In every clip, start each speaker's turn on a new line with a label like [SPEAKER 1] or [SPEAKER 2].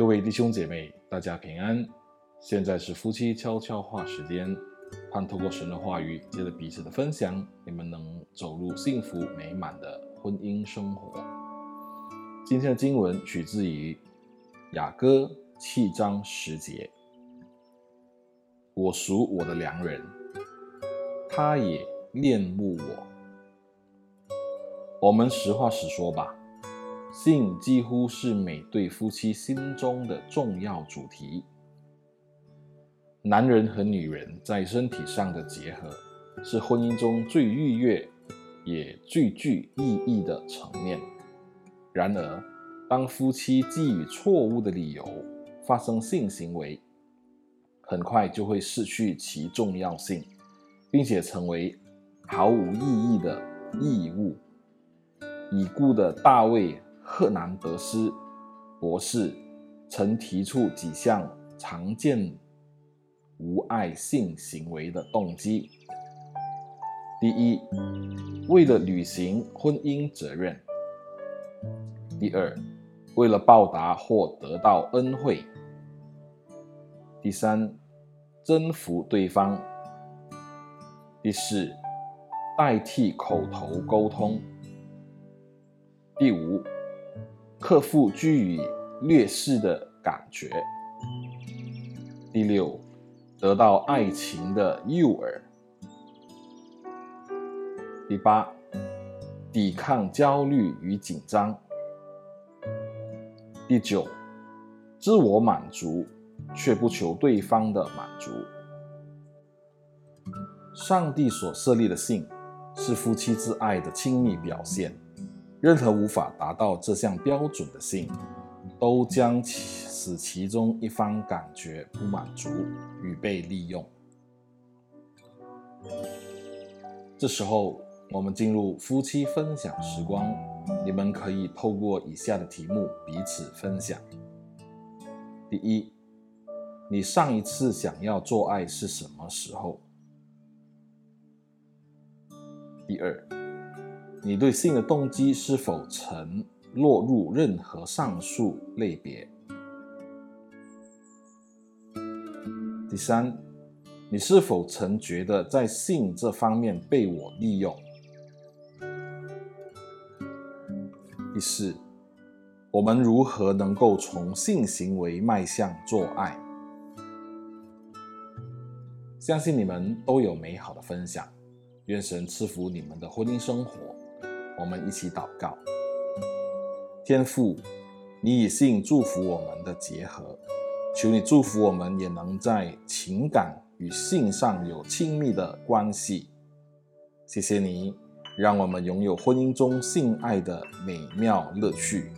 [SPEAKER 1] 各位弟兄姐妹，大家平安。现在是夫妻悄悄话时间，盼透过神的话语，借着彼此的分享，你们能走入幸福美满的婚姻生活。今天的经文取自于雅歌七章十节：“我属我的良人，他也恋慕我。”我们实话实说吧。性几乎是每对夫妻心中的重要主题。男人和女人在身体上的结合，是婚姻中最愉悦也最具意义的层面。然而，当夫妻基于错误的理由发生性行为，很快就会失去其重要性，并且成为毫无意义的义务。已故的大卫。赫南德斯博士曾提出几项常见无爱性行为的动机：第一，为了履行婚姻责任；第二，为了报答或得到恩惠；第三，征服对方；第四，代替口头沟通；第五。克服居于劣势的感觉。第六，得到爱情的诱饵。第八，抵抗焦虑与紧张。第九，自我满足却不求对方的满足。上帝所设立的性，是夫妻之爱的亲密表现。任何无法达到这项标准的性，都将使其中一方感觉不满足与被利用。这时候，我们进入夫妻分享时光，你们可以透过以下的题目彼此分享：第一，你上一次想要做爱是什么时候？第二。你对性的动机是否曾落入任何上述类别？第三，你是否曾觉得在性这方面被我利用？第四，我们如何能够从性行为迈向做爱？相信你们都有美好的分享，愿神赐福你们的婚姻生活。我们一起祷告，天父，你以性祝福我们的结合，求你祝福我们也能在情感与性上有亲密的关系。谢谢你，让我们拥有婚姻中性爱的美妙乐趣。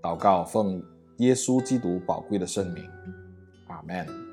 [SPEAKER 1] 祷告奉耶稣基督宝贵的圣名，阿门。